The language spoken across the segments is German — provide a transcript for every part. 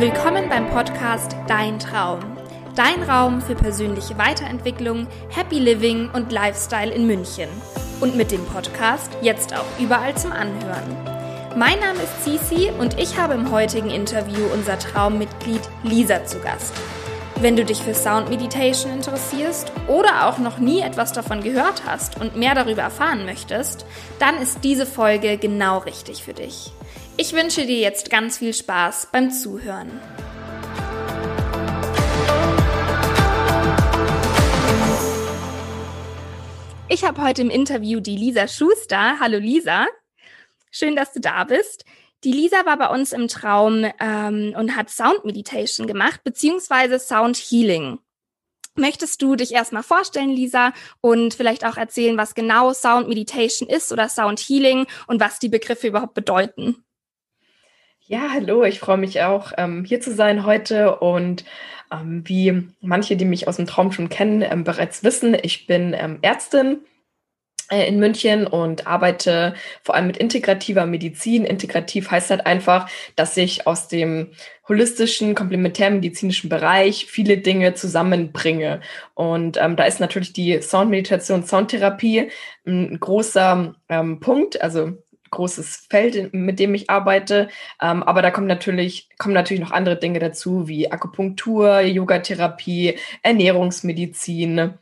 Willkommen beim Podcast Dein Traum. Dein Raum für persönliche Weiterentwicklung, Happy Living und Lifestyle in München. Und mit dem Podcast jetzt auch überall zum Anhören. Mein Name ist Cici und ich habe im heutigen Interview unser Traummitglied Lisa zu Gast. Wenn du dich für Sound Meditation interessierst oder auch noch nie etwas davon gehört hast und mehr darüber erfahren möchtest, dann ist diese Folge genau richtig für dich. Ich wünsche dir jetzt ganz viel Spaß beim Zuhören. Ich habe heute im Interview die Lisa Schuster. Hallo Lisa. Schön, dass du da bist. Die Lisa war bei uns im Traum ähm, und hat Sound Meditation gemacht, beziehungsweise Sound Healing. Möchtest du dich erstmal vorstellen, Lisa, und vielleicht auch erzählen, was genau Sound Meditation ist oder Sound Healing und was die Begriffe überhaupt bedeuten? Ja, hallo, ich freue mich auch, ähm, hier zu sein heute und ähm, wie manche, die mich aus dem Traum schon kennen, ähm, bereits wissen, ich bin Ärztin äh, in München und arbeite vor allem mit integrativer Medizin. Integrativ heißt halt einfach, dass ich aus dem holistischen, komplementärmedizinischen Bereich viele Dinge zusammenbringe. Und ähm, da ist natürlich die Soundmeditation, Soundtherapie ein großer ähm, Punkt. Also großes Feld, mit dem ich arbeite. Ähm, aber da kommen natürlich, kommen natürlich noch andere Dinge dazu, wie Akupunktur, Yogatherapie, Ernährungsmedizin,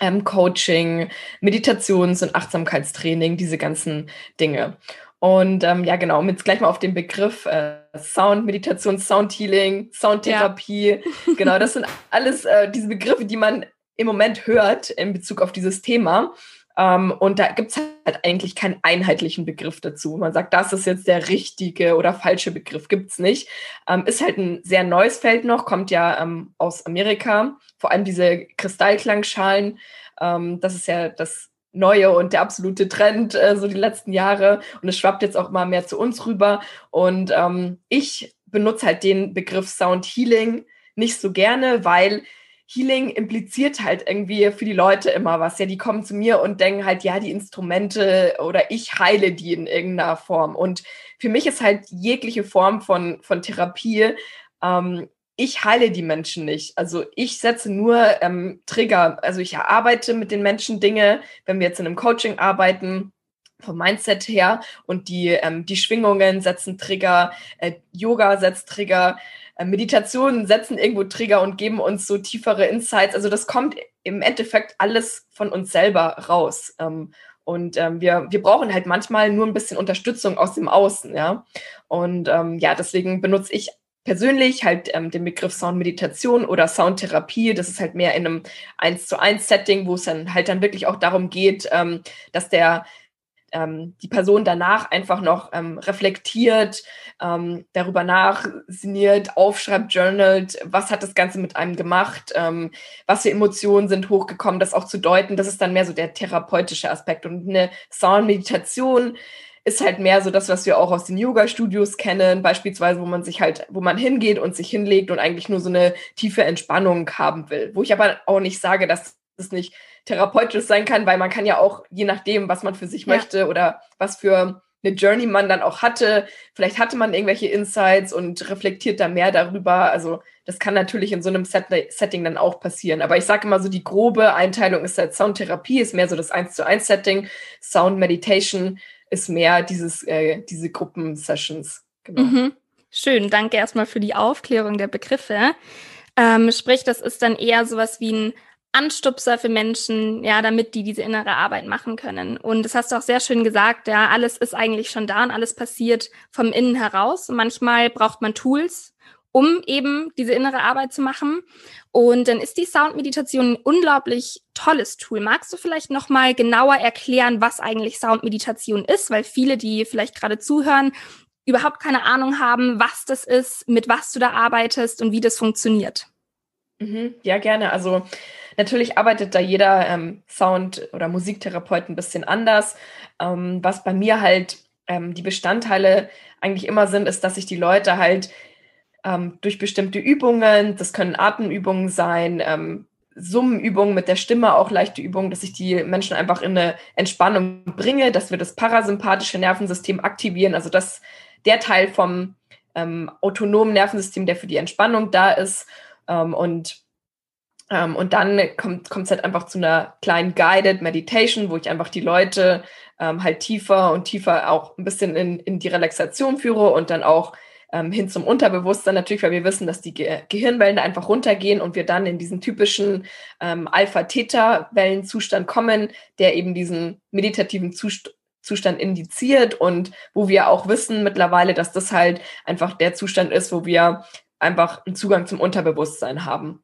ähm, Coaching, Meditations- und Achtsamkeitstraining, diese ganzen Dinge. Und ähm, ja, genau, um jetzt gleich mal auf den Begriff äh, Sound, Meditation, Sound Healing, Soundtherapie, ja. genau, das sind alles äh, diese Begriffe, die man im Moment hört in Bezug auf dieses Thema. Um, und da gibt es halt eigentlich keinen einheitlichen Begriff dazu. Man sagt, das ist jetzt der richtige oder falsche Begriff, gibt es nicht. Um, ist halt ein sehr neues Feld noch, kommt ja um, ähm, aus Amerika. Vor allem diese Kristallklangschalen, das ist ja das Neue und der absolute Trend äh, so die letzten Jahre. Und es schwappt jetzt auch mal mehr zu uns rüber. Und ich benutze halt den Begriff Sound Healing nicht so gerne, weil Healing impliziert halt irgendwie für die Leute immer was. Ja, die kommen zu mir und denken halt, ja, die Instrumente oder ich heile die in irgendeiner Form. Und für mich ist halt jegliche Form von, von Therapie, ähm, ich heile die Menschen nicht. Also ich setze nur ähm, Trigger. Also ich erarbeite mit den Menschen Dinge, wenn wir jetzt in einem Coaching arbeiten, vom Mindset her und die, ähm, die Schwingungen setzen Trigger, äh, Yoga setzt Trigger, äh, Meditationen setzen irgendwo Trigger und geben uns so tiefere Insights. Also das kommt im Endeffekt alles von uns selber raus. Ähm, und ähm, wir, wir brauchen halt manchmal nur ein bisschen Unterstützung aus dem Außen, ja. Und ähm, ja, deswegen benutze ich persönlich halt ähm, den Begriff Soundmeditation oder Soundtherapie. Das ist halt mehr in einem eins zu eins Setting, wo es dann halt dann wirklich auch darum geht, ähm, dass der ähm, die Person danach einfach noch ähm, reflektiert, ähm, darüber nachsinniert, aufschreibt, journalt, was hat das Ganze mit einem gemacht, ähm, was für Emotionen sind hochgekommen, das auch zu deuten, das ist dann mehr so der therapeutische Aspekt. Und eine Soundmeditation ist halt mehr so das, was wir auch aus den Yoga-Studios kennen, beispielsweise, wo man sich halt, wo man hingeht und sich hinlegt und eigentlich nur so eine tiefe Entspannung haben will. Wo ich aber auch nicht sage, dass es nicht therapeutisch sein kann, weil man kann ja auch, je nachdem, was man für sich ja. möchte oder was für eine Journey man dann auch hatte, vielleicht hatte man irgendwelche Insights und reflektiert da mehr darüber. Also das kann natürlich in so einem Set Setting dann auch passieren. Aber ich sage immer so, die grobe Einteilung ist halt Soundtherapie, ist mehr so das 1 zu 1 Setting. Sound Meditation ist mehr dieses, äh, diese Gruppensessions. Genau. Mhm. Schön, danke erstmal für die Aufklärung der Begriffe. Ähm, sprich, das ist dann eher sowas wie ein Anstupser für Menschen, ja, damit die diese innere Arbeit machen können. Und das hast du auch sehr schön gesagt, ja, alles ist eigentlich schon da und alles passiert vom Innen heraus. Und manchmal braucht man Tools, um eben diese innere Arbeit zu machen. Und dann ist die Soundmeditation ein unglaublich tolles Tool. Magst du vielleicht noch mal genauer erklären, was eigentlich Soundmeditation ist, weil viele, die vielleicht gerade zuhören, überhaupt keine Ahnung haben, was das ist, mit was du da arbeitest und wie das funktioniert? Mhm, ja, gerne. Also Natürlich arbeitet da jeder ähm, Sound- oder Musiktherapeut ein bisschen anders. Ähm, was bei mir halt ähm, die Bestandteile eigentlich immer sind, ist, dass ich die Leute halt ähm, durch bestimmte Übungen, das können Atemübungen sein, ähm, Summenübungen mit der Stimme, auch leichte Übungen, dass ich die Menschen einfach in eine Entspannung bringe, dass wir das parasympathische Nervensystem aktivieren, also dass der Teil vom ähm, autonomen Nervensystem, der für die Entspannung da ist. Ähm, und, ähm, und dann kommt es halt einfach zu einer kleinen Guided Meditation, wo ich einfach die Leute ähm, halt tiefer und tiefer auch ein bisschen in, in die Relaxation führe und dann auch ähm, hin zum Unterbewusstsein natürlich, weil wir wissen, dass die Ge Gehirnwellen einfach runtergehen und wir dann in diesen typischen ähm, Alpha-Theta-Wellenzustand kommen, der eben diesen meditativen Zustand Zustand indiziert und wo wir auch wissen mittlerweile, dass das halt einfach der Zustand ist, wo wir einfach einen Zugang zum Unterbewusstsein haben.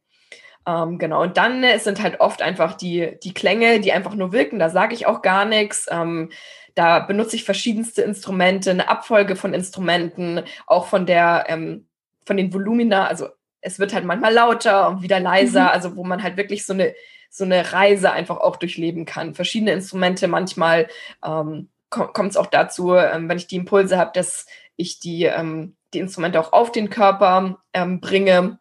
Ähm, genau, und dann äh, sind halt oft einfach die, die Klänge, die einfach nur wirken, da sage ich auch gar nichts. Ähm, da benutze ich verschiedenste Instrumente, eine Abfolge von Instrumenten, auch von der, ähm, von den Volumina. Also es wird halt manchmal lauter und wieder leiser, mhm. also wo man halt wirklich so eine, so eine Reise einfach auch durchleben kann. Verschiedene Instrumente, manchmal ähm, kommt es auch dazu, ähm, wenn ich die Impulse habe, dass ich die, ähm, die Instrumente auch auf den Körper ähm, bringe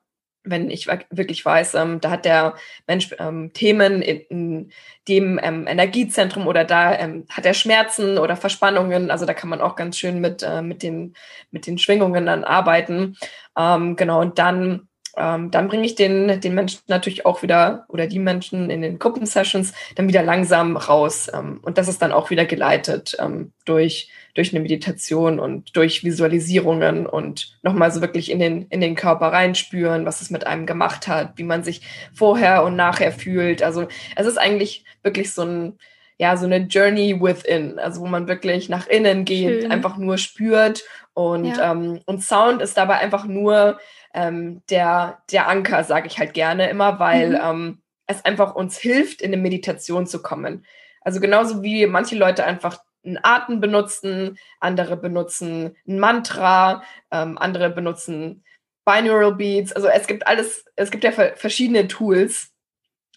wenn ich wirklich weiß, ähm, da hat der Mensch ähm, Themen in, in dem ähm, Energiezentrum oder da ähm, hat er Schmerzen oder Verspannungen. Also da kann man auch ganz schön mit, äh, mit, den, mit den Schwingungen dann arbeiten. Ähm, genau, und dann, ähm, dann bringe ich den, den Menschen natürlich auch wieder oder die Menschen in den Gruppensessions dann wieder langsam raus. und das ist dann auch wieder geleitet durch durch eine Meditation und durch Visualisierungen und nochmal so wirklich in den, in den Körper reinspüren, was es mit einem gemacht hat, wie man sich vorher und nachher fühlt. Also es ist eigentlich wirklich so ein, ja, so eine Journey within, also wo man wirklich nach innen geht, Schön. einfach nur spürt und, ja. ähm, und Sound ist dabei einfach nur ähm, der, der Anker, sage ich halt gerne immer, weil mhm. ähm, es einfach uns hilft, in eine Meditation zu kommen. Also genauso wie manche Leute einfach einen Atem benutzen, andere benutzen ein Mantra, ähm, andere benutzen Binaural Beats. Also es gibt alles, es gibt ja verschiedene Tools,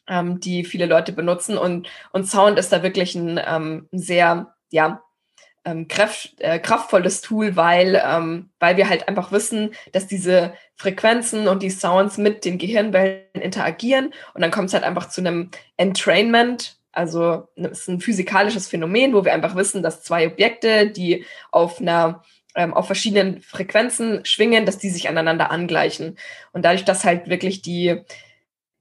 ähm, die viele Leute benutzen und, und Sound ist da wirklich ein, ähm, sehr, ja, ähm, kraft, äh, kraftvolles Tool, weil, ähm, weil wir halt einfach wissen, dass diese Frequenzen und die Sounds mit den Gehirnwellen interagieren und dann kommt es halt einfach zu einem Entrainment also es ist ein physikalisches Phänomen, wo wir einfach wissen, dass zwei Objekte, die auf einer ähm, auf verschiedenen Frequenzen schwingen, dass die sich aneinander angleichen. Und dadurch, dass halt wirklich die,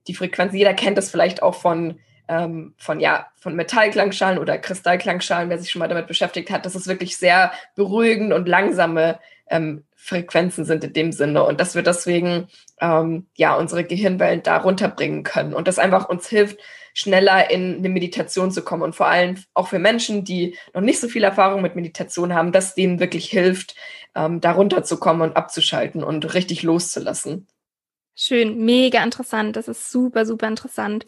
die Frequenzen, jeder kennt das vielleicht auch von, ähm, von, ja, von Metallklangschalen oder Kristallklangschalen, wer sich schon mal damit beschäftigt hat, dass es wirklich sehr beruhigend und langsame ähm, Frequenzen sind in dem Sinne und dass wir deswegen ähm, ja unsere Gehirnwellen da runterbringen können und das einfach uns hilft, schneller in eine Meditation zu kommen und vor allem auch für Menschen, die noch nicht so viel Erfahrung mit Meditation haben, dass denen wirklich hilft, ähm, da runterzukommen und abzuschalten und richtig loszulassen. Schön, mega interessant. Das ist super, super interessant.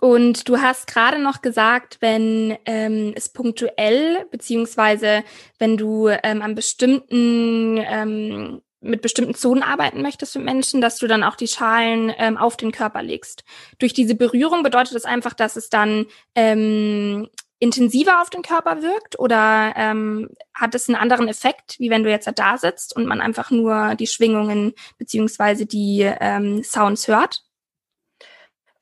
Und du hast gerade noch gesagt, wenn ähm, es punktuell, beziehungsweise wenn du ähm, an bestimmten ähm, mit bestimmten Zonen arbeiten möchtest mit Menschen, dass du dann auch die Schalen ähm, auf den Körper legst. Durch diese Berührung bedeutet das einfach, dass es dann ähm, intensiver auf den Körper wirkt oder ähm, hat es einen anderen Effekt, wie wenn du jetzt da sitzt und man einfach nur die Schwingungen beziehungsweise die ähm, Sounds hört?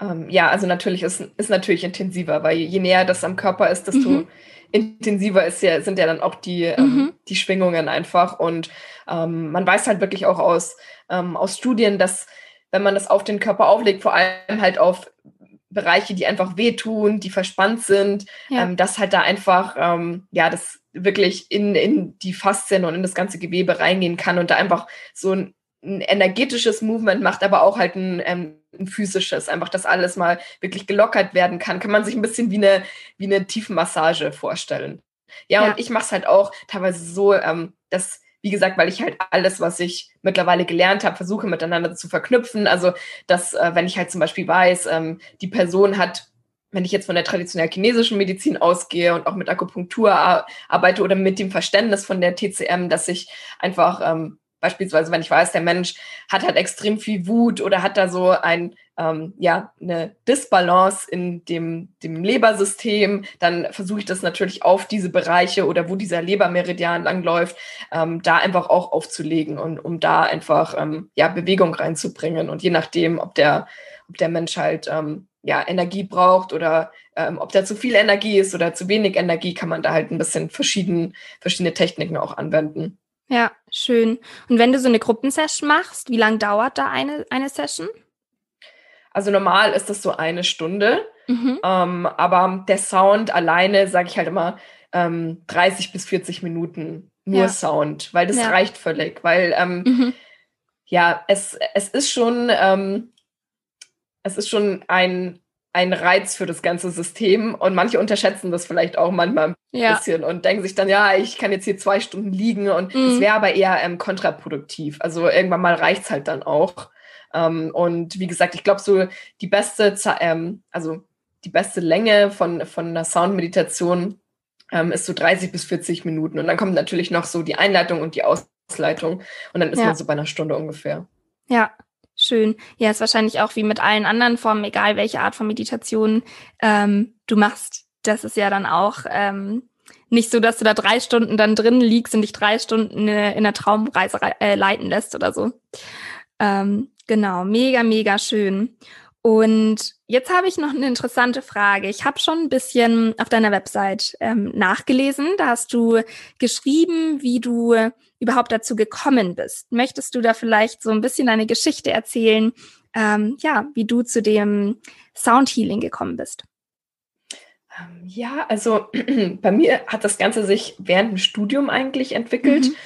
Ähm, ja, also natürlich ist, ist natürlich intensiver, weil je näher das am Körper ist, desto mhm intensiver ist ja, sind ja dann auch die, ähm, mhm. ähm, die Schwingungen einfach. Und ähm, man weiß halt wirklich auch aus, ähm, aus Studien, dass wenn man das auf den Körper auflegt, vor allem halt auf Bereiche, die einfach wehtun, die verspannt sind, ja. ähm, dass halt da einfach, ja, das wirklich in, in die Faszien und in das ganze Gewebe reingehen kann und da einfach so ein ein energetisches Movement macht, aber auch halt ein, ähm, ein, physisches, einfach, dass alles mal wirklich gelockert werden kann, kann man sich ein bisschen wie eine, wie eine Tiefenmassage vorstellen. Ja, ja. und ich mache es halt auch teilweise so, ähm, dass, wie gesagt, weil ich halt alles, was ich mittlerweile gelernt habe, versuche miteinander zu verknüpfen. Also, dass, äh, wenn ich halt zum Beispiel weiß, ähm, die Person hat wenn ich jetzt von der traditionell chinesischen Medizin ausgehe und auch mit Akupunktur arbeite oder mit dem Verständnis von der TCM, dass ich einfach ähm, Beispielsweise, wenn ich weiß, der Mensch hat halt extrem viel Wut oder hat da so ein, ähm, ja, eine Disbalance in dem, dem Lebersystem, dann versuche ich das natürlich auf diese Bereiche oder wo dieser Lebermeridian langläuft, ähm, da einfach auch aufzulegen und um da einfach ähm, ja, Bewegung reinzubringen. Und je nachdem, ob der, ob der Mensch halt ähm, ja, Energie braucht oder ähm, ob da zu viel Energie ist oder zu wenig Energie, kann man da halt ein bisschen verschieden, verschiedene Techniken auch anwenden. Ja, schön. Und wenn du so eine Gruppensession machst, wie lange dauert da eine, eine Session? Also normal ist das so eine Stunde. Mhm. Ähm, aber der Sound alleine, sage ich halt immer, ähm, 30 bis 40 Minuten nur ja. Sound, weil das ja. reicht völlig. Weil ähm, mhm. ja, es, es ist schon, ähm, es ist schon ein, ein Reiz für das ganze System und manche unterschätzen das vielleicht auch manchmal ein ja. bisschen und denken sich dann, ja, ich kann jetzt hier zwei Stunden liegen und es mhm. wäre aber eher ähm, kontraproduktiv. Also irgendwann mal reicht es halt dann auch. Ähm, und wie gesagt, ich glaube, so die beste, ähm, also die beste Länge von, von einer Soundmeditation ähm, ist so 30 bis 40 Minuten. Und dann kommt natürlich noch so die Einleitung und die Ausleitung. Und dann ist ja. man so bei einer Stunde ungefähr. Ja, schön. Ja, ist wahrscheinlich auch wie mit allen anderen Formen, egal welche Art von Meditation ähm, du machst. Das ist ja dann auch ähm, nicht so, dass du da drei Stunden dann drin liegst und dich drei Stunden in, in der Traumreise äh, leiten lässt oder so. Ähm, genau, mega, mega schön. Und jetzt habe ich noch eine interessante Frage. Ich habe schon ein bisschen auf deiner Website ähm, nachgelesen. Da hast du geschrieben, wie du überhaupt dazu gekommen bist. Möchtest du da vielleicht so ein bisschen deine Geschichte erzählen, ähm, ja, wie du zu dem Soundhealing gekommen bist? Ähm, ja, also bei mir hat das Ganze sich während dem Studium eigentlich entwickelt. Mhm.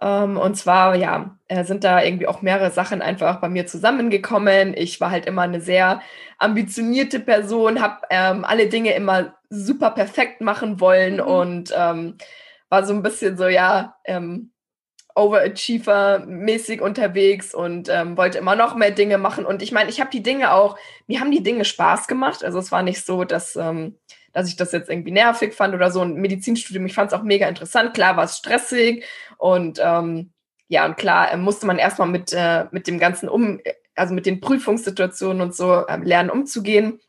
Ähm, und zwar, ja, äh, sind da irgendwie auch mehrere Sachen einfach bei mir zusammengekommen. Ich war halt immer eine sehr ambitionierte Person, habe ähm, alle Dinge immer super perfekt machen wollen mhm. und ähm, war so ein bisschen so, ja, ähm, Overachiever-mäßig unterwegs und ähm, wollte immer noch mehr Dinge machen. Und ich meine, ich habe die Dinge auch, mir haben die Dinge Spaß gemacht. Also es war nicht so, dass, ähm, dass ich das jetzt irgendwie nervig fand oder so. Ein Medizinstudium, ich fand es auch mega interessant. Klar war es stressig und ähm, ja, und klar äh, musste man erstmal mit, äh, mit dem Ganzen um, also mit den Prüfungssituationen und so äh, lernen umzugehen.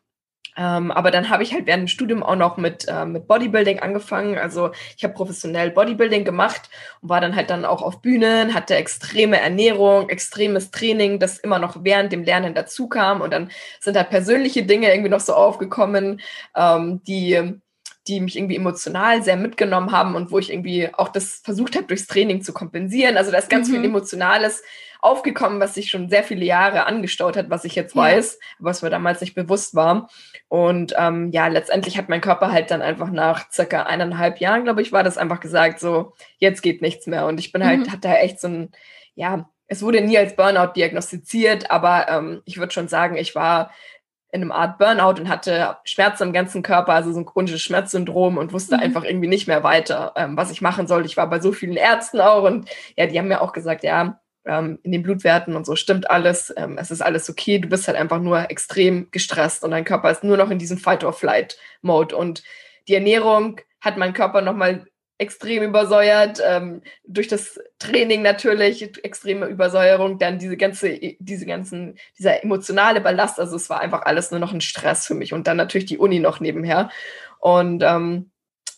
Ähm, aber dann habe ich halt während dem Studium auch noch mit, äh, mit Bodybuilding angefangen. Also ich habe professionell Bodybuilding gemacht und war dann halt dann auch auf Bühnen, hatte extreme Ernährung, extremes Training, das immer noch während dem Lernen dazu kam. Und dann sind halt persönliche Dinge irgendwie noch so aufgekommen, ähm, die die mich irgendwie emotional sehr mitgenommen haben und wo ich irgendwie auch das versucht habe, durchs Training zu kompensieren. Also da ist ganz mhm. viel Emotionales aufgekommen, was sich schon sehr viele Jahre angestaut hat, was ich jetzt ja. weiß, was mir damals nicht bewusst war. Und ähm, ja, letztendlich hat mein Körper halt dann einfach nach circa eineinhalb Jahren, glaube ich, war das einfach gesagt, so, jetzt geht nichts mehr. Und ich bin halt, mhm. hatte echt so ein, ja, es wurde nie als Burnout diagnostiziert, aber ähm, ich würde schon sagen, ich war in einem Art Burnout und hatte Schmerzen im ganzen Körper, also so ein chronisches Schmerzsyndrom und wusste mhm. einfach irgendwie nicht mehr weiter, ähm, was ich machen soll. Ich war bei so vielen Ärzten auch und ja, die haben mir auch gesagt, ja, ähm, in den Blutwerten und so stimmt alles, ähm, es ist alles okay, du bist halt einfach nur extrem gestresst und dein Körper ist nur noch in diesem Fight-or-Flight-Mode und die Ernährung hat mein Körper nochmal extrem übersäuert, ähm, durch das Training natürlich, extreme Übersäuerung, dann diese ganze, diese ganzen, dieser emotionale Ballast, also es war einfach alles nur noch ein Stress für mich und dann natürlich die Uni noch nebenher und ähm,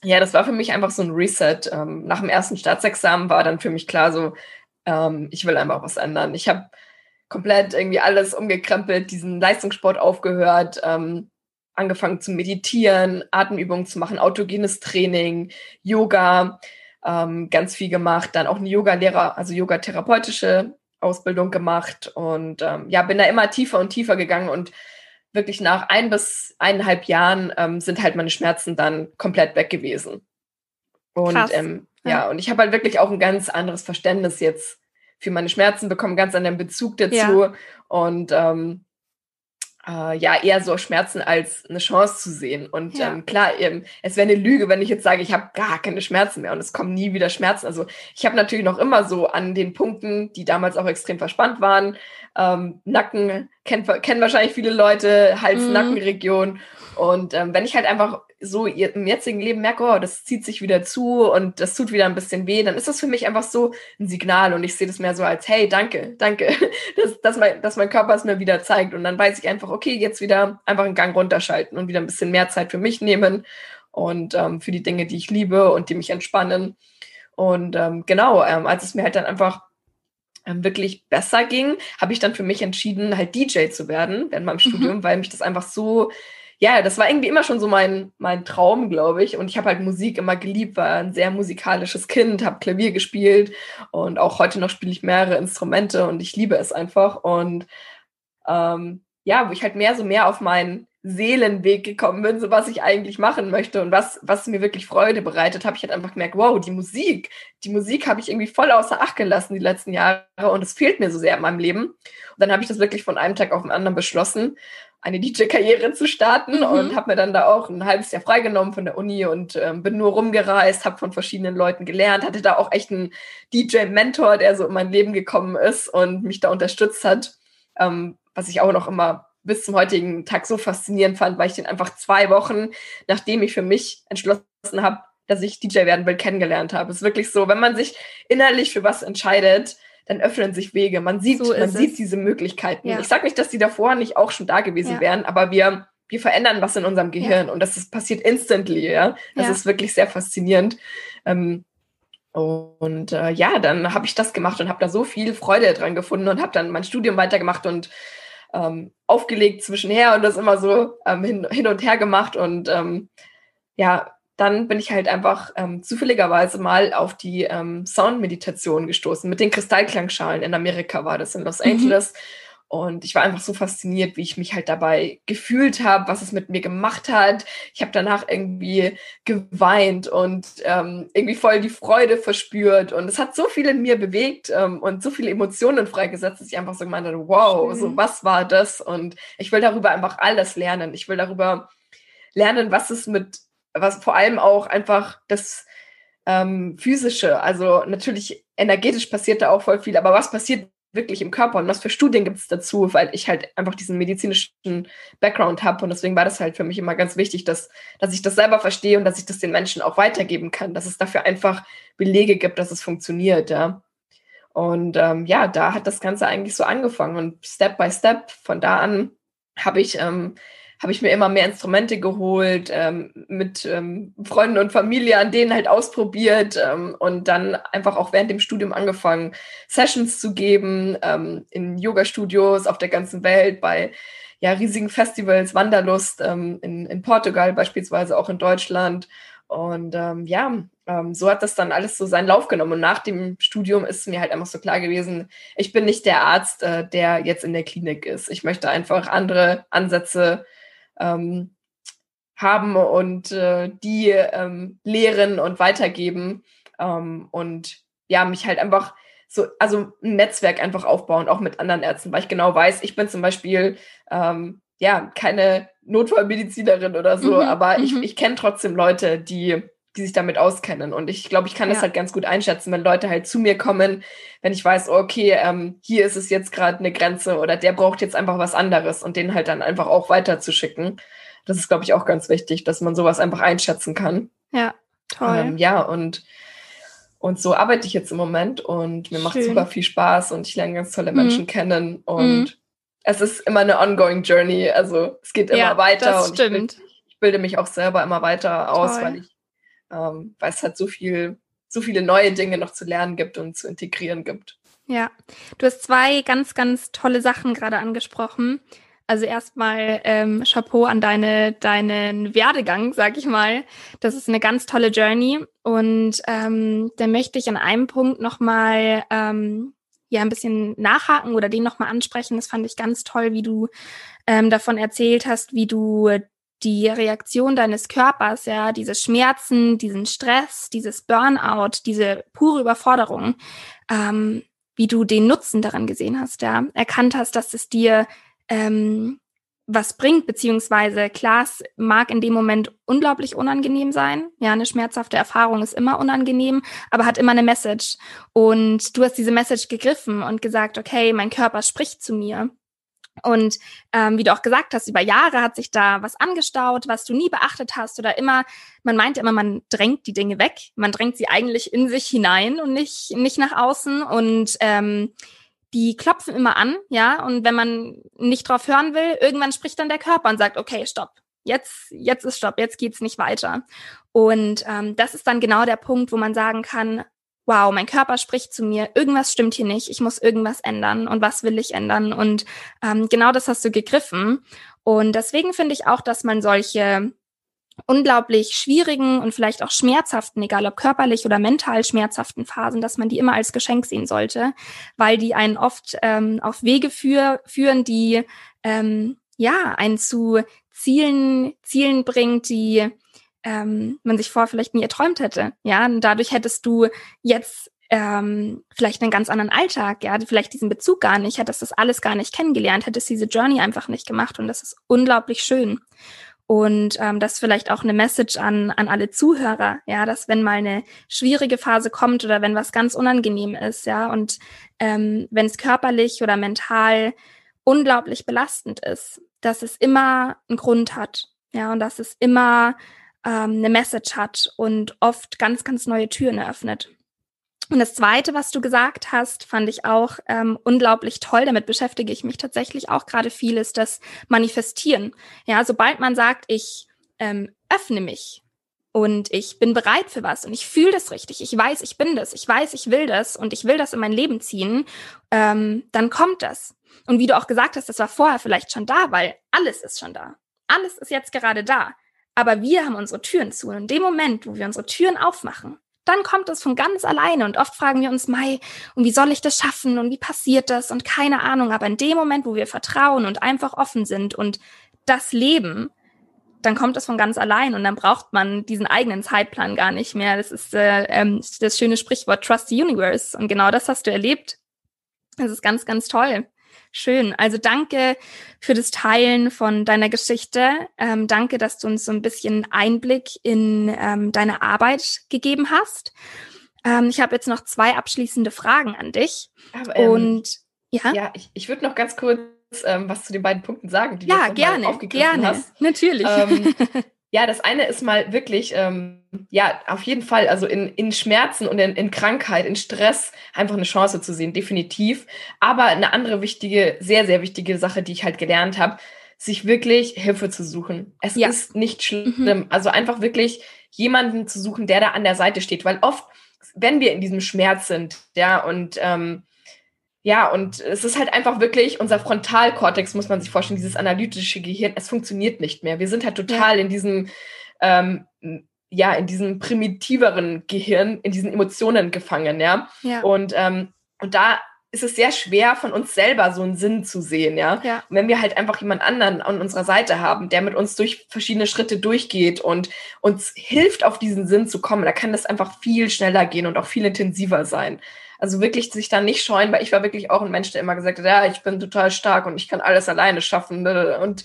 ja, das war für mich einfach so ein Reset. Ähm, nach dem ersten Staatsexamen war dann für mich klar so, ähm, ich will einfach was ändern. Ich habe komplett irgendwie alles umgekrempelt, diesen Leistungssport aufgehört, ähm, angefangen zu meditieren, Atemübungen zu machen, autogenes Training, Yoga, ähm, ganz viel gemacht, dann auch eine Yoga-Lehrer, also Yoga-therapeutische Ausbildung gemacht und ähm, ja, bin da immer tiefer und tiefer gegangen und wirklich nach ein bis eineinhalb Jahren ähm, sind halt meine Schmerzen dann komplett weg gewesen. Und ähm, ja. ja, und ich habe halt wirklich auch ein ganz anderes Verständnis jetzt für meine Schmerzen, bekomme ganz anderen Bezug dazu ja. und ähm, äh, ja eher so Schmerzen als eine Chance zu sehen. Und ja. ähm, klar, eben, es wäre eine Lüge, wenn ich jetzt sage, ich habe gar keine Schmerzen mehr und es kommen nie wieder Schmerzen. Also ich habe natürlich noch immer so an den Punkten, die damals auch extrem verspannt waren, ähm, Nacken, kennen wahrscheinlich viele Leute, Hals-Nackenregion. Mhm. Und ähm, wenn ich halt einfach so im jetzigen Leben merke, oh, das zieht sich wieder zu und das tut wieder ein bisschen weh, dann ist das für mich einfach so ein Signal und ich sehe das mehr so als, hey, danke, danke, dass, dass, mein, dass mein Körper es mir wieder zeigt und dann weiß ich einfach, okay, jetzt wieder einfach einen Gang runterschalten und wieder ein bisschen mehr Zeit für mich nehmen und ähm, für die Dinge, die ich liebe und die mich entspannen. Und ähm, genau, ähm, als es mir halt dann einfach ähm, wirklich besser ging, habe ich dann für mich entschieden, halt DJ zu werden während meinem mhm. Studium, weil mich das einfach so ja, das war irgendwie immer schon so mein, mein Traum, glaube ich. Und ich habe halt Musik immer geliebt, war ein sehr musikalisches Kind, habe Klavier gespielt und auch heute noch spiele ich mehrere Instrumente und ich liebe es einfach. Und ähm, ja, wo ich halt mehr so mehr auf meinen Seelenweg gekommen bin, so was ich eigentlich machen möchte und was, was mir wirklich Freude bereitet, habe ich halt einfach gemerkt, wow, die Musik, die Musik habe ich irgendwie voll außer Acht gelassen die letzten Jahre und es fehlt mir so sehr in meinem Leben. Und dann habe ich das wirklich von einem Tag auf den anderen beschlossen, eine DJ-Karriere zu starten mhm. und habe mir dann da auch ein halbes Jahr freigenommen von der Uni und ähm, bin nur rumgereist, habe von verschiedenen Leuten gelernt, hatte da auch echt einen DJ-Mentor, der so in mein Leben gekommen ist und mich da unterstützt hat, ähm, was ich auch noch immer bis zum heutigen Tag so faszinierend fand, weil ich den einfach zwei Wochen, nachdem ich für mich entschlossen habe, dass ich DJ werden will, kennengelernt habe. Es ist wirklich so, wenn man sich innerlich für was entscheidet, dann öffnen sich Wege. Man sieht, so man sieht diese Möglichkeiten. Ja. Ich sage nicht, dass die davor nicht auch schon da gewesen ja. wären, aber wir, wir verändern was in unserem Gehirn und das ist, passiert instantly, ja. Das ist wirklich sehr faszinierend. Ähm, und äh, ja, dann habe ich das gemacht und habe da so viel Freude dran gefunden und habe dann mein Studium weitergemacht und ähm, aufgelegt zwischenher und das immer so ähm, hin, hin und her gemacht. Und ähm, ja, dann bin ich halt einfach ähm, zufälligerweise mal auf die ähm, Soundmeditation gestoßen. Mit den Kristallklangschalen in Amerika war das in Los mhm. Angeles. Und ich war einfach so fasziniert, wie ich mich halt dabei gefühlt habe, was es mit mir gemacht hat. Ich habe danach irgendwie geweint und ähm, irgendwie voll die Freude verspürt. Und es hat so viel in mir bewegt ähm, und so viele Emotionen freigesetzt, dass ich einfach so gemeint habe, wow, so was war das? Und ich will darüber einfach alles lernen. Ich will darüber lernen, was es mit, was vor allem auch einfach das ähm, physische, also natürlich energetisch passiert da auch voll viel, aber was passiert wirklich im Körper und was für Studien gibt es dazu, weil ich halt einfach diesen medizinischen Background habe und deswegen war das halt für mich immer ganz wichtig, dass, dass ich das selber verstehe und dass ich das den Menschen auch weitergeben kann, dass es dafür einfach Belege gibt, dass es funktioniert, ja. Und ähm, ja, da hat das Ganze eigentlich so angefangen und Step by Step von da an habe ich ähm, habe ich mir immer mehr Instrumente geholt, ähm, mit ähm, Freunden und Familie an denen halt ausprobiert ähm, und dann einfach auch während dem Studium angefangen, Sessions zu geben ähm, in Yoga-Studios auf der ganzen Welt, bei ja, riesigen Festivals, Wanderlust ähm, in, in Portugal beispielsweise, auch in Deutschland. Und ähm, ja, so hat das dann alles so seinen Lauf genommen. Und nach dem Studium ist mir halt einfach so klar gewesen, ich bin nicht der Arzt, äh, der jetzt in der Klinik ist. Ich möchte einfach andere Ansätze ähm, haben und äh, die ähm, lehren und weitergeben ähm, und ja, mich halt einfach so, also ein Netzwerk einfach aufbauen, auch mit anderen Ärzten, weil ich genau weiß, ich bin zum Beispiel ähm, ja keine Notfallmedizinerin oder so, mhm, aber ich, mhm. ich kenne trotzdem Leute, die die sich damit auskennen. Und ich glaube, ich kann ja. das halt ganz gut einschätzen, wenn Leute halt zu mir kommen, wenn ich weiß, okay, ähm, hier ist es jetzt gerade eine Grenze oder der braucht jetzt einfach was anderes und den halt dann einfach auch weiterzuschicken. Das ist, glaube ich, auch ganz wichtig, dass man sowas einfach einschätzen kann. Ja, toll. Ähm, ja, und, und so arbeite ich jetzt im Moment und mir Schön. macht super viel Spaß und ich lerne ganz tolle Menschen mhm. kennen und mhm. es ist immer eine ongoing Journey. Also es geht immer ja, weiter und ich, ich, bilde mich auch selber immer weiter aus, toll. weil ich ähm, weil es halt so viel, so viele neue Dinge noch zu lernen gibt und zu integrieren gibt. Ja, du hast zwei ganz, ganz tolle Sachen gerade angesprochen. Also erstmal ähm, Chapeau an deine, deinen Werdegang, sag ich mal. Das ist eine ganz tolle Journey. Und ähm, da möchte ich an einem Punkt nochmal ähm, ja ein bisschen nachhaken oder den nochmal ansprechen. Das fand ich ganz toll, wie du ähm, davon erzählt hast, wie du die Reaktion deines Körpers, ja, diese Schmerzen, diesen Stress, dieses Burnout, diese pure Überforderung, ähm, wie du den Nutzen daran gesehen hast, ja, erkannt hast, dass es dir ähm, was bringt, beziehungsweise klar, es mag in dem Moment unglaublich unangenehm sein. Ja, eine schmerzhafte Erfahrung ist immer unangenehm, aber hat immer eine Message. Und du hast diese Message gegriffen und gesagt, okay, mein Körper spricht zu mir. Und ähm, wie du auch gesagt hast, über Jahre hat sich da was angestaut, was du nie beachtet hast oder immer, man meint immer, man drängt die Dinge weg. Man drängt sie eigentlich in sich hinein und nicht, nicht nach außen. Und ähm, die klopfen immer an, ja. Und wenn man nicht drauf hören will, irgendwann spricht dann der Körper und sagt, okay, stopp. Jetzt, jetzt ist Stopp, jetzt geht's nicht weiter. Und ähm, das ist dann genau der Punkt, wo man sagen kann, wow, mein Körper spricht zu mir, irgendwas stimmt hier nicht, ich muss irgendwas ändern und was will ich ändern? Und ähm, genau das hast du gegriffen. Und deswegen finde ich auch, dass man solche unglaublich schwierigen und vielleicht auch schmerzhaften, egal ob körperlich oder mental schmerzhaften Phasen, dass man die immer als Geschenk sehen sollte, weil die einen oft ähm, auf Wege für, führen, die ähm, ja einen zu Zielen, Zielen bringt, die ähm, man sich vorher vielleicht nie erträumt hätte. Ja, und dadurch hättest du jetzt ähm, vielleicht einen ganz anderen Alltag, ja, vielleicht diesen Bezug gar nicht, hättest das alles gar nicht kennengelernt, hättest diese Journey einfach nicht gemacht und das ist unglaublich schön. Und ähm, das vielleicht auch eine Message an, an alle Zuhörer, ja, dass wenn mal eine schwierige Phase kommt oder wenn was ganz unangenehm ist, ja, und ähm, wenn es körperlich oder mental unglaublich belastend ist, dass es immer einen Grund hat, ja, und dass es immer ähm, eine Message hat und oft ganz, ganz neue Türen eröffnet. Und das Zweite, was du gesagt hast, fand ich auch ähm, unglaublich toll. Damit beschäftige ich mich tatsächlich auch gerade viel, ist das Manifestieren. Ja, sobald man sagt, ich ähm, öffne mich und ich bin bereit für was und ich fühle das richtig, ich weiß, ich bin das, ich weiß, ich will das und ich will das in mein Leben ziehen, ähm, dann kommt das. Und wie du auch gesagt hast, das war vorher vielleicht schon da, weil alles ist schon da. Alles ist jetzt gerade da. Aber wir haben unsere Türen zu. Und in dem Moment, wo wir unsere Türen aufmachen, dann kommt es von ganz alleine. Und oft fragen wir uns, Mai, und wie soll ich das schaffen und wie passiert das und keine Ahnung. Aber in dem Moment, wo wir vertrauen und einfach offen sind und das leben, dann kommt es von ganz allein und dann braucht man diesen eigenen Zeitplan gar nicht mehr. Das ist äh, ähm, das schöne Sprichwort Trust the Universe. Und genau das hast du erlebt. Das ist ganz, ganz toll. Schön. Also danke für das Teilen von deiner Geschichte. Ähm, danke, dass du uns so ein bisschen Einblick in ähm, deine Arbeit gegeben hast. Ähm, ich habe jetzt noch zwei abschließende Fragen an dich. Aber, ähm, Und ja, ja ich, ich würde noch ganz kurz ähm, was zu den beiden Punkten sagen, die ja, du gerne, gerne, hast. natürlich. Ja, das eine ist mal wirklich, ähm, ja, auf jeden Fall, also in, in Schmerzen und in, in Krankheit, in Stress einfach eine Chance zu sehen, definitiv. Aber eine andere wichtige, sehr, sehr wichtige Sache, die ich halt gelernt habe, sich wirklich Hilfe zu suchen. Es ja. ist nicht schlimm. Mhm. Also einfach wirklich jemanden zu suchen, der da an der Seite steht. Weil oft, wenn wir in diesem Schmerz sind, ja, und ähm, ja, und es ist halt einfach wirklich, unser Frontalkortex, muss man sich vorstellen, dieses analytische Gehirn, es funktioniert nicht mehr. Wir sind halt total in diesem, ähm, ja, in diesem primitiveren Gehirn, in diesen Emotionen gefangen, ja. ja. Und, ähm, und da ist es sehr schwer, von uns selber so einen Sinn zu sehen, ja. ja. Und wenn wir halt einfach jemand anderen an unserer Seite haben, der mit uns durch verschiedene Schritte durchgeht und uns hilft, auf diesen Sinn zu kommen, da kann das einfach viel schneller gehen und auch viel intensiver sein. Also wirklich sich da nicht scheuen, weil ich war wirklich auch ein Mensch, der immer gesagt hat, ja, ich bin total stark und ich kann alles alleine schaffen. Ne? Und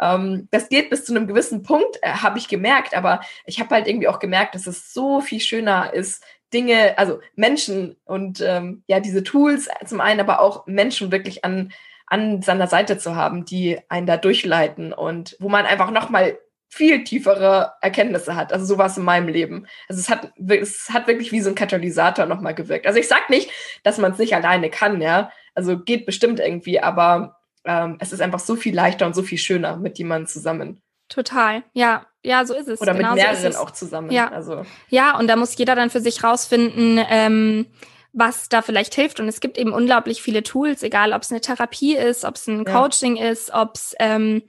ähm, das geht bis zu einem gewissen Punkt, äh, habe ich gemerkt, aber ich habe halt irgendwie auch gemerkt, dass es so viel schöner ist, Dinge, also Menschen und ähm, ja, diese Tools zum einen, aber auch Menschen wirklich an, an seiner Seite zu haben, die einen da durchleiten und wo man einfach nochmal viel tiefere Erkenntnisse hat. Also so war es in meinem Leben. Also es hat, es hat wirklich wie so ein Katalysator nochmal gewirkt. Also ich sag nicht, dass man es nicht alleine kann, ja. Also geht bestimmt irgendwie, aber ähm, es ist einfach so viel leichter und so viel schöner mit jemandem zusammen. Total, ja, ja, so ist es. Oder genau mit mehreren so auch zusammen. Ja. Also. ja, und da muss jeder dann für sich rausfinden, ähm, was da vielleicht hilft. Und es gibt eben unglaublich viele Tools, egal ob es eine Therapie ist, ob es ein Coaching ja. ist, ob es ähm,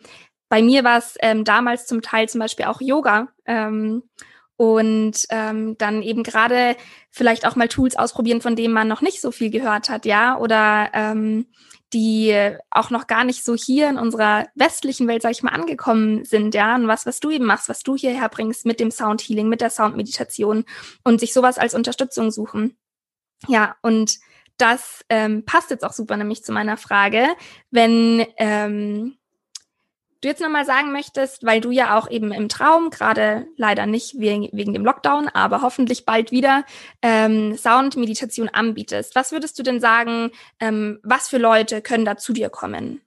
bei mir war es ähm, damals zum Teil zum Beispiel auch Yoga. Ähm, und ähm, dann eben gerade vielleicht auch mal Tools ausprobieren, von denen man noch nicht so viel gehört hat, ja, oder ähm, die auch noch gar nicht so hier in unserer westlichen Welt, sag ich mal, angekommen sind, ja, und was, was du eben machst, was du hierher bringst mit dem Soundhealing, mit der Soundmeditation und sich sowas als Unterstützung suchen. Ja, und das ähm, passt jetzt auch super nämlich zu meiner Frage, wenn ähm, du jetzt nochmal sagen möchtest, weil du ja auch eben im Traum, gerade leider nicht wegen, wegen dem Lockdown, aber hoffentlich bald wieder ähm, Sound-Meditation anbietest. Was würdest du denn sagen, ähm, was für Leute können da zu dir kommen?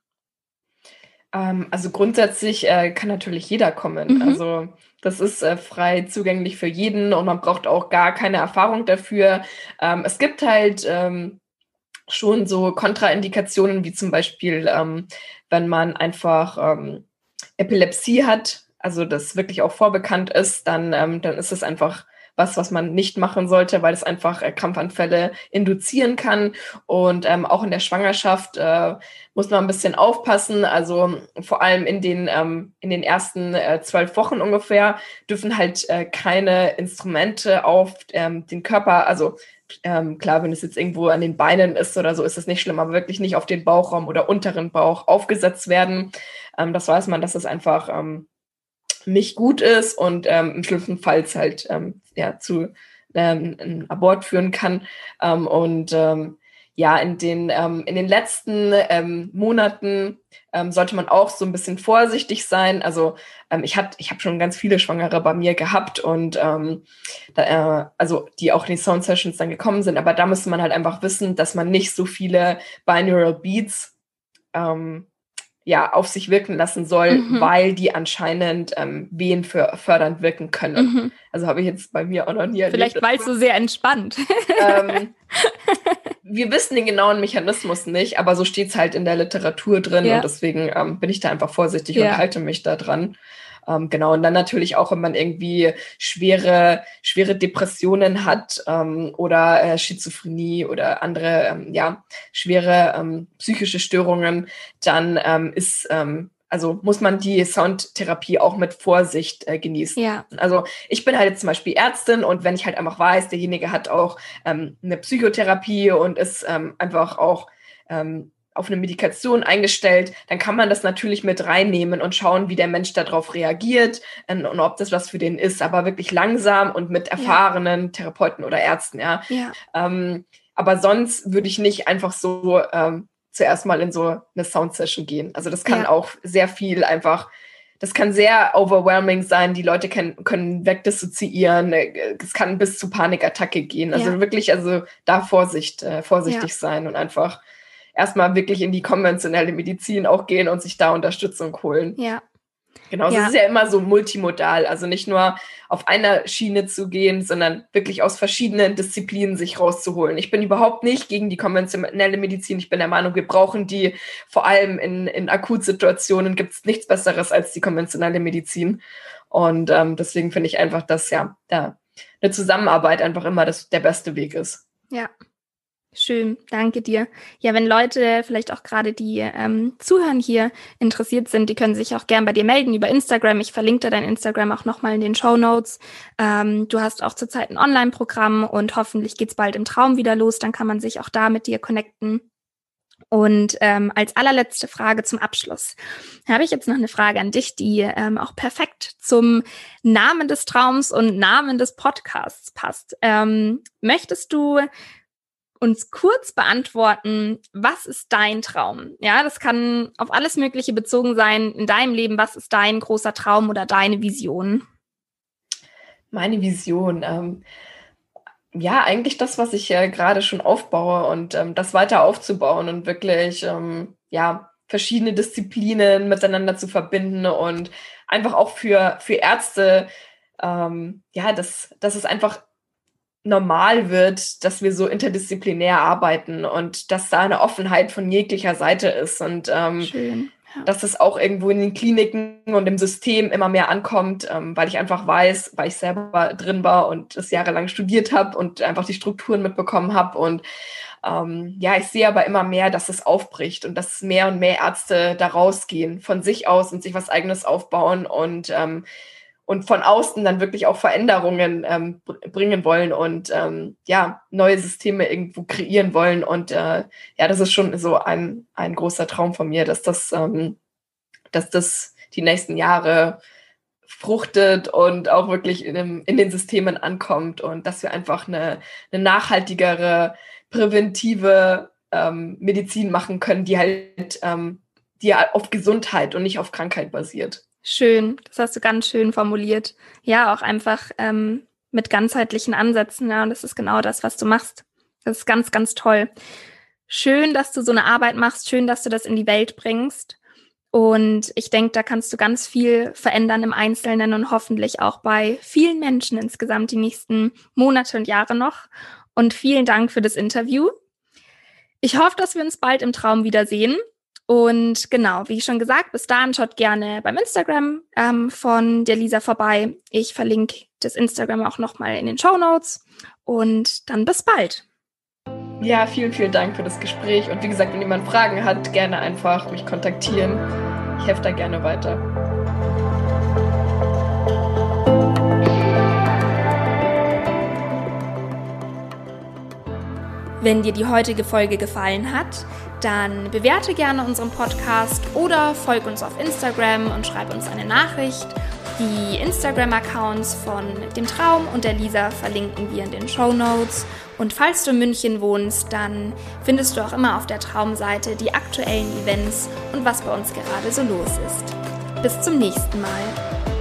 Ähm, also grundsätzlich äh, kann natürlich jeder kommen. Mhm. Also das ist äh, frei zugänglich für jeden und man braucht auch gar keine Erfahrung dafür. Ähm, es gibt halt ähm, schon so Kontraindikationen, wie zum Beispiel, ähm, wenn man einfach ähm, Epilepsie hat, also das wirklich auch vorbekannt ist, dann, ähm, dann ist es einfach was, was man nicht machen sollte, weil es einfach äh, Krampfanfälle induzieren kann. Und ähm, auch in der Schwangerschaft äh, muss man ein bisschen aufpassen. Also vor allem in den, ähm, in den ersten äh, zwölf Wochen ungefähr dürfen halt äh, keine Instrumente auf ähm, den Körper, also ähm, klar, wenn es jetzt irgendwo an den Beinen ist oder so, ist es nicht schlimm, aber wirklich nicht auf den Bauchraum oder unteren Bauch aufgesetzt werden. Ähm, das weiß man, dass es einfach ähm, nicht gut ist und ähm, im schlimmsten Fall halt ähm, ja, zu ähm, einem Abort führen kann. Und ja, in den, ähm, in den letzten ähm, Monaten ähm, sollte man auch so ein bisschen vorsichtig sein. Also ähm, ich, hat, ich habe schon ganz viele Schwangere bei mir gehabt und ähm, da, äh, also die auch in die Sound Sessions dann gekommen sind. Aber da müsste man halt einfach wissen, dass man nicht so viele Binaural Beats ähm, ja, auf sich wirken lassen soll, mhm. weil die anscheinend ähm, Wehen für, fördernd wirken können. Mhm. Also habe ich jetzt bei mir auch noch nie erlebt. Vielleicht weil es so sehr entspannt. Ähm, wir wissen den genauen Mechanismus nicht, aber so steht es halt in der Literatur drin ja. und deswegen ähm, bin ich da einfach vorsichtig ja. und halte mich da dran. Ähm, genau, und dann natürlich auch, wenn man irgendwie schwere, schwere Depressionen hat ähm, oder äh, Schizophrenie oder andere, ähm, ja, schwere ähm, psychische Störungen, dann ähm, ist ähm, also muss man die Soundtherapie auch mit Vorsicht äh, genießen. Ja. Also ich bin halt jetzt zum Beispiel Ärztin und wenn ich halt einfach weiß, derjenige hat auch ähm, eine Psychotherapie und ist ähm, einfach auch ähm, auf eine Medikation eingestellt, dann kann man das natürlich mit reinnehmen und schauen, wie der Mensch darauf reagiert und, und ob das was für den ist, aber wirklich langsam und mit erfahrenen ja. Therapeuten oder Ärzten, ja. ja. Ähm, aber sonst würde ich nicht einfach so ähm, zuerst mal in so eine Sound-Session gehen. Also das kann ja. auch sehr viel einfach, das kann sehr overwhelming sein. Die Leute können, können wegdissoziieren. Es kann bis zu Panikattacke gehen. Also wirklich, also da Vorsicht, äh, vorsichtig sein und einfach erstmal wirklich in die konventionelle Medizin auch gehen und sich da Unterstützung holen. Ja. Genau, ja. es ist ja immer so multimodal, also nicht nur auf einer Schiene zu gehen, sondern wirklich aus verschiedenen Disziplinen sich rauszuholen. Ich bin überhaupt nicht gegen die konventionelle Medizin. Ich bin der Meinung, wir brauchen die vor allem in, in Akutsituationen gibt es nichts Besseres als die konventionelle Medizin. Und ähm, deswegen finde ich einfach, dass ja da eine Zusammenarbeit einfach immer das, der beste Weg ist. Ja, Schön, danke dir. Ja, wenn Leute vielleicht auch gerade die ähm, zuhören hier interessiert sind, die können sich auch gern bei dir melden über Instagram. Ich verlinke dein Instagram auch nochmal in den Show Notes. Ähm, du hast auch zurzeit ein Online-Programm und hoffentlich geht's bald im Traum wieder los. Dann kann man sich auch da mit dir connecten. Und ähm, als allerletzte Frage zum Abschluss habe ich jetzt noch eine Frage an dich, die ähm, auch perfekt zum Namen des Traums und Namen des Podcasts passt. Ähm, möchtest du uns kurz beantworten, was ist dein Traum? Ja, das kann auf alles Mögliche bezogen sein in deinem Leben. Was ist dein großer Traum oder deine Vision? Meine Vision. Ähm, ja, eigentlich das, was ich äh, gerade schon aufbaue und ähm, das weiter aufzubauen und wirklich, ähm, ja, verschiedene Disziplinen miteinander zu verbinden und einfach auch für, für Ärzte, ähm, ja, dass, dass es einfach normal wird, dass wir so interdisziplinär arbeiten und dass da eine Offenheit von jeglicher Seite ist und ähm, ja. dass es auch irgendwo in den Kliniken und im System immer mehr ankommt, ähm, weil ich einfach weiß, weil ich selber drin war und das jahrelang studiert habe und einfach die Strukturen mitbekommen habe und ähm, ja, ich sehe aber immer mehr, dass es aufbricht und dass mehr und mehr Ärzte da rausgehen von sich aus und sich was eigenes aufbauen und ähm, und von außen dann wirklich auch Veränderungen ähm, bringen wollen und ähm, ja, neue Systeme irgendwo kreieren wollen. Und äh, ja, das ist schon so ein, ein großer Traum von mir, dass das, ähm, dass das die nächsten Jahre fruchtet und auch wirklich in, dem, in den Systemen ankommt und dass wir einfach eine, eine nachhaltigere, präventive ähm, Medizin machen können, die halt ähm, die auf Gesundheit und nicht auf Krankheit basiert. Schön, das hast du ganz schön formuliert. Ja, auch einfach ähm, mit ganzheitlichen Ansätzen. Ja, und das ist genau das, was du machst. Das ist ganz, ganz toll. Schön, dass du so eine Arbeit machst. Schön, dass du das in die Welt bringst. Und ich denke, da kannst du ganz viel verändern im Einzelnen und hoffentlich auch bei vielen Menschen insgesamt die nächsten Monate und Jahre noch. Und vielen Dank für das Interview. Ich hoffe, dass wir uns bald im Traum wiedersehen. Und genau, wie schon gesagt, bis dahin schaut gerne beim Instagram ähm, von der Lisa vorbei. Ich verlinke das Instagram auch nochmal in den Show Notes. Und dann bis bald. Ja, vielen, vielen Dank für das Gespräch. Und wie gesagt, wenn jemand Fragen hat, gerne einfach mich kontaktieren. Ich helfe da gerne weiter. Wenn dir die heutige Folge gefallen hat, dann bewerte gerne unseren Podcast oder folg uns auf Instagram und schreib uns eine Nachricht. Die Instagram-Accounts von dem Traum und der Lisa verlinken wir in den Show Notes. Und falls du in München wohnst, dann findest du auch immer auf der Traumseite die aktuellen Events und was bei uns gerade so los ist. Bis zum nächsten Mal.